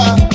your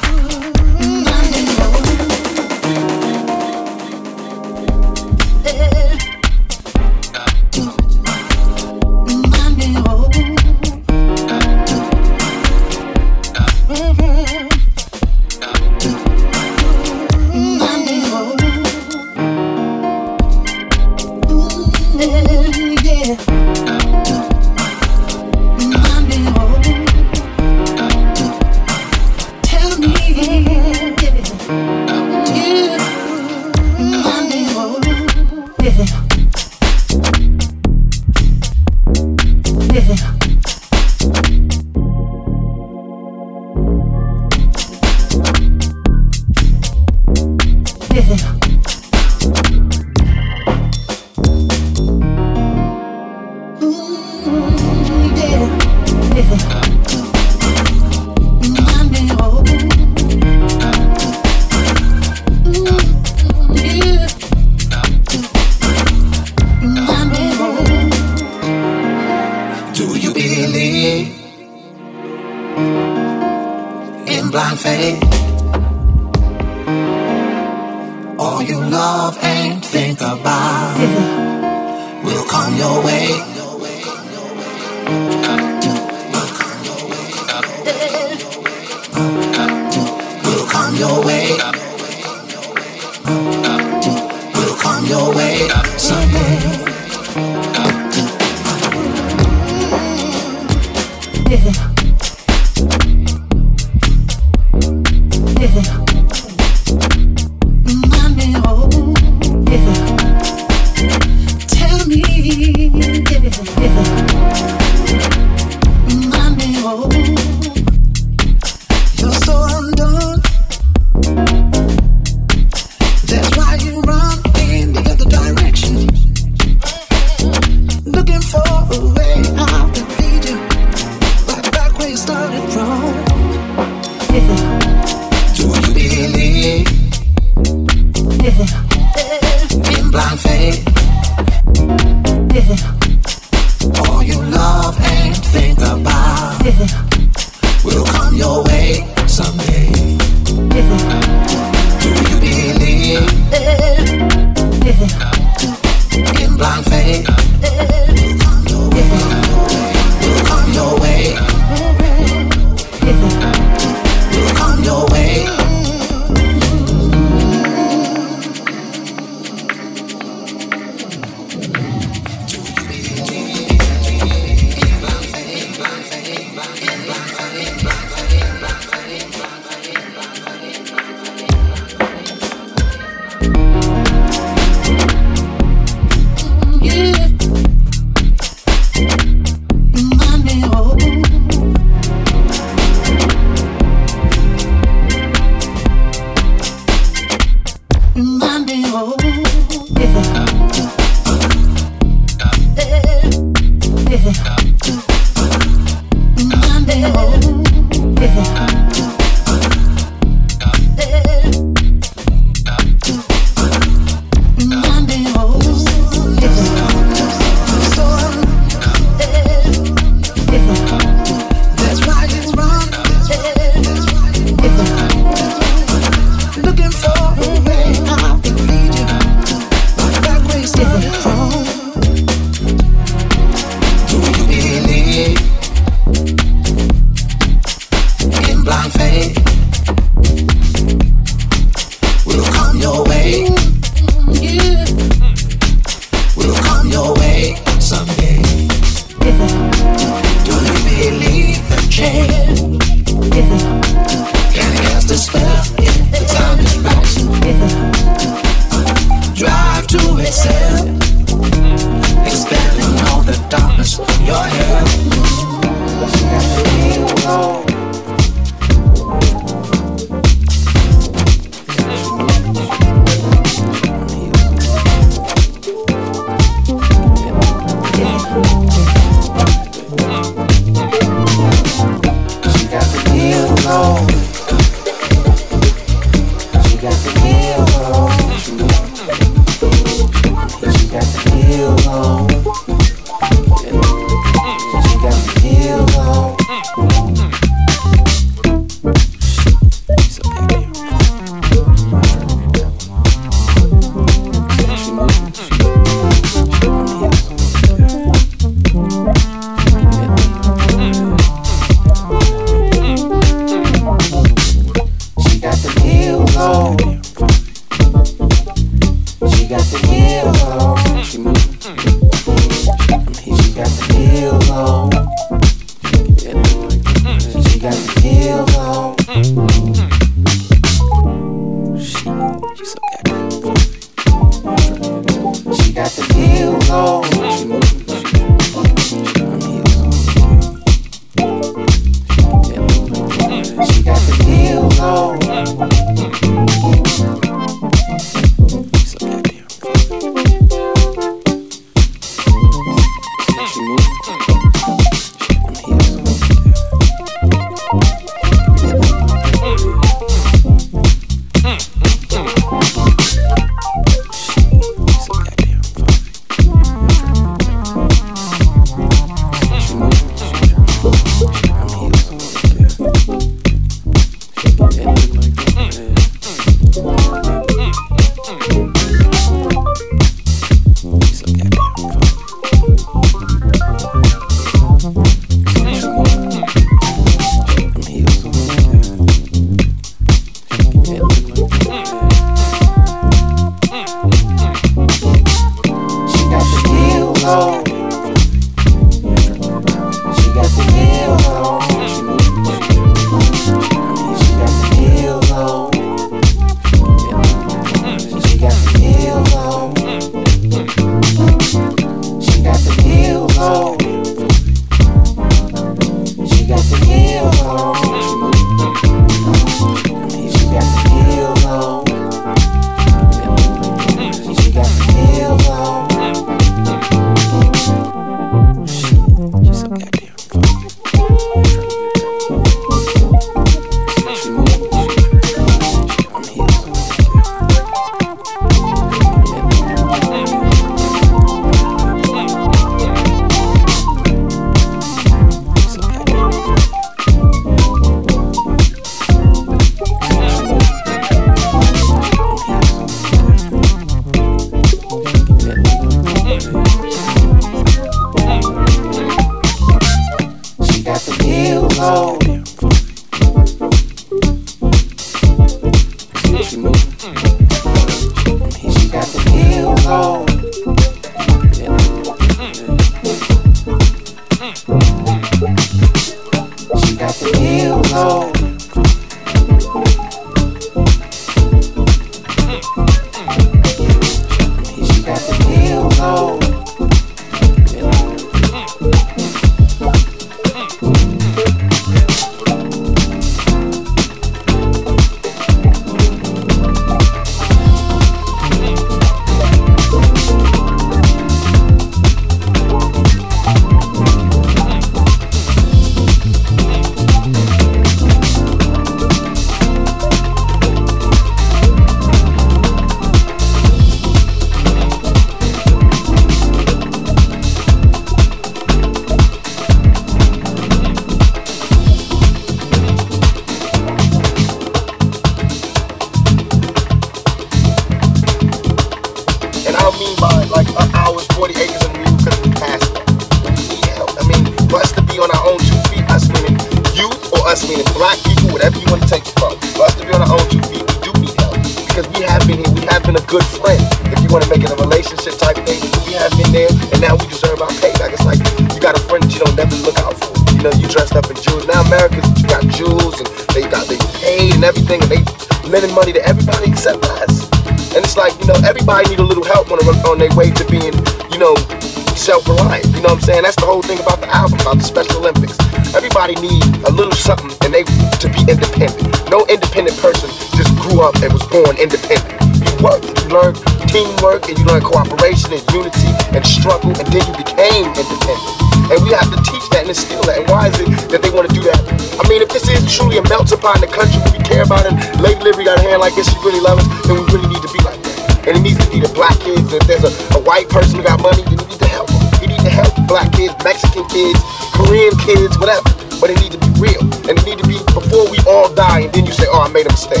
up and was born independent. You worked, you learned teamwork and you learned cooperation and unity and struggle and then you became independent. And we have to teach that and instill that. And why is it that they want to do that? I mean, if this is truly a melting pot in the country we care about it, Lady Liberty got a hand like this, she really loves us, then we really need to be like that. And it needs to be the black kids. If there's a, a white person who got money, then you need to help them. You need to help black kids, Mexican kids, Korean kids, whatever. But it needs to be real. And it needs to be before we all die and then you say, oh, I made a mistake.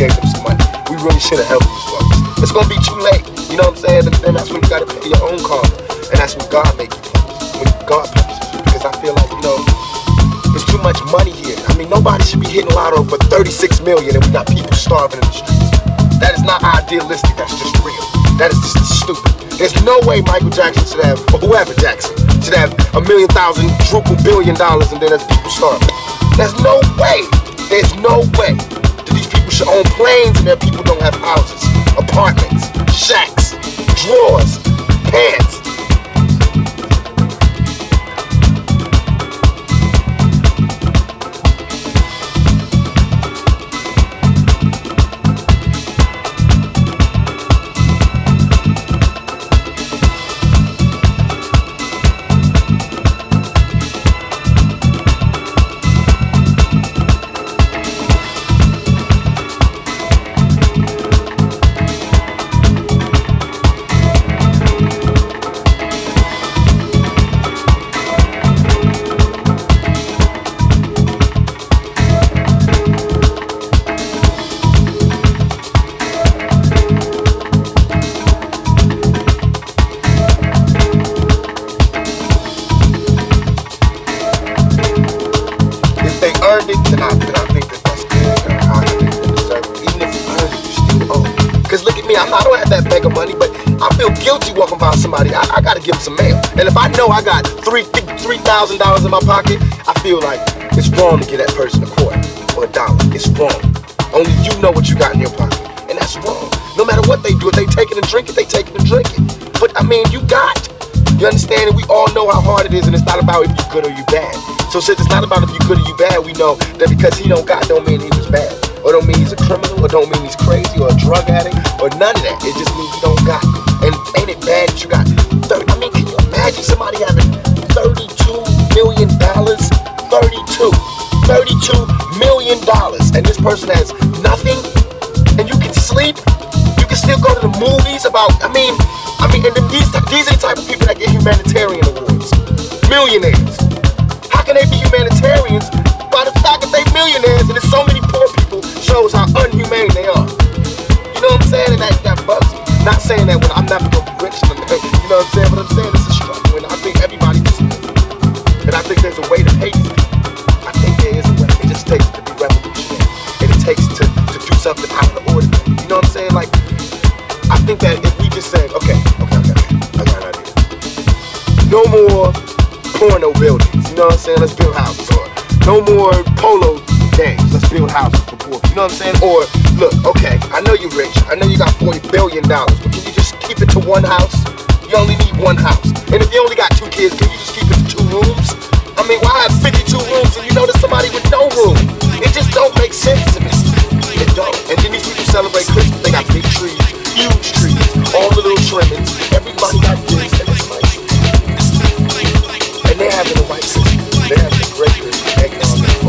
Gave them some money. We really should have helped these folks. It's gonna be too late. You know what I'm saying? And then that's when you gotta pay your own karma. And that's when God make you punish. When God punishes you. Because I feel like, you know, there's too much money here. I mean, nobody should be hitting lotto for 36 million and we got people starving in the streets. That is not idealistic. That's just real. That is just stupid. There's no way Michael Jackson should have, or whoever Jackson, should have a million thousand, triple billion dollars and then there's people starving. There's no way. There's no way should own planes and their people don't have houses, apartments, shacks, drawers, pants. Thousand dollars in my pocket, I feel like it's wrong to give that person a quarter or a dollar. It's wrong. Only you know what you got in your pocket, and that's wrong. No matter what they do, if they take it and drink it, they take it and drink it. But I mean, you got. You understand? And we all know how hard it is, and it's not about if you good or you bad. So since it's not about if you good or you bad, we know that because he don't got don't mean he was bad. Or don't mean he's a criminal, or don't mean he's crazy, or a drug addict, or none of that. It just means he don't got. And ain't it bad that you got 30? I mean, can you imagine somebody having million dollars. And this person has nothing, and you can sleep. You can still go to the movies about, I mean, I mean, and these, these are the type of people that get humanitarian awards. Millionaires. How can they be humanitarians by the fact that they millionaires and there's so many poor people shows how unhumane they are. You know what I'm saying? And that, that bugs me. Not saying that when I'm never gonna be rich, you know what I'm saying? But I'm saying it's a struggle and I think everybody. And I think there's a way to pay something out of the ordinary. know what I'm saying? Like, I think that if we just said, okay, okay, okay, I got an idea. No more porno buildings, you know what I'm saying? Let's build houses. Or no more polo games, let's build houses for poor. You know what I'm saying? Or look, okay, I know you're rich, I know you got 40 billion dollars, but can you just keep it to one house? You only need one house. And if you only got two kids, can you just keep it to two rooms? I mean, why have 52 rooms and you there's somebody with no room? It just don't make sense to me. It don't. And then these people celebrate Christmas, they got big trees, huge trees, all the little trimmings. Everybody got gifts and it's nice. And they're having a white Christmas. They're having a great Christmas. Eggnog and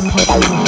I'm hoping.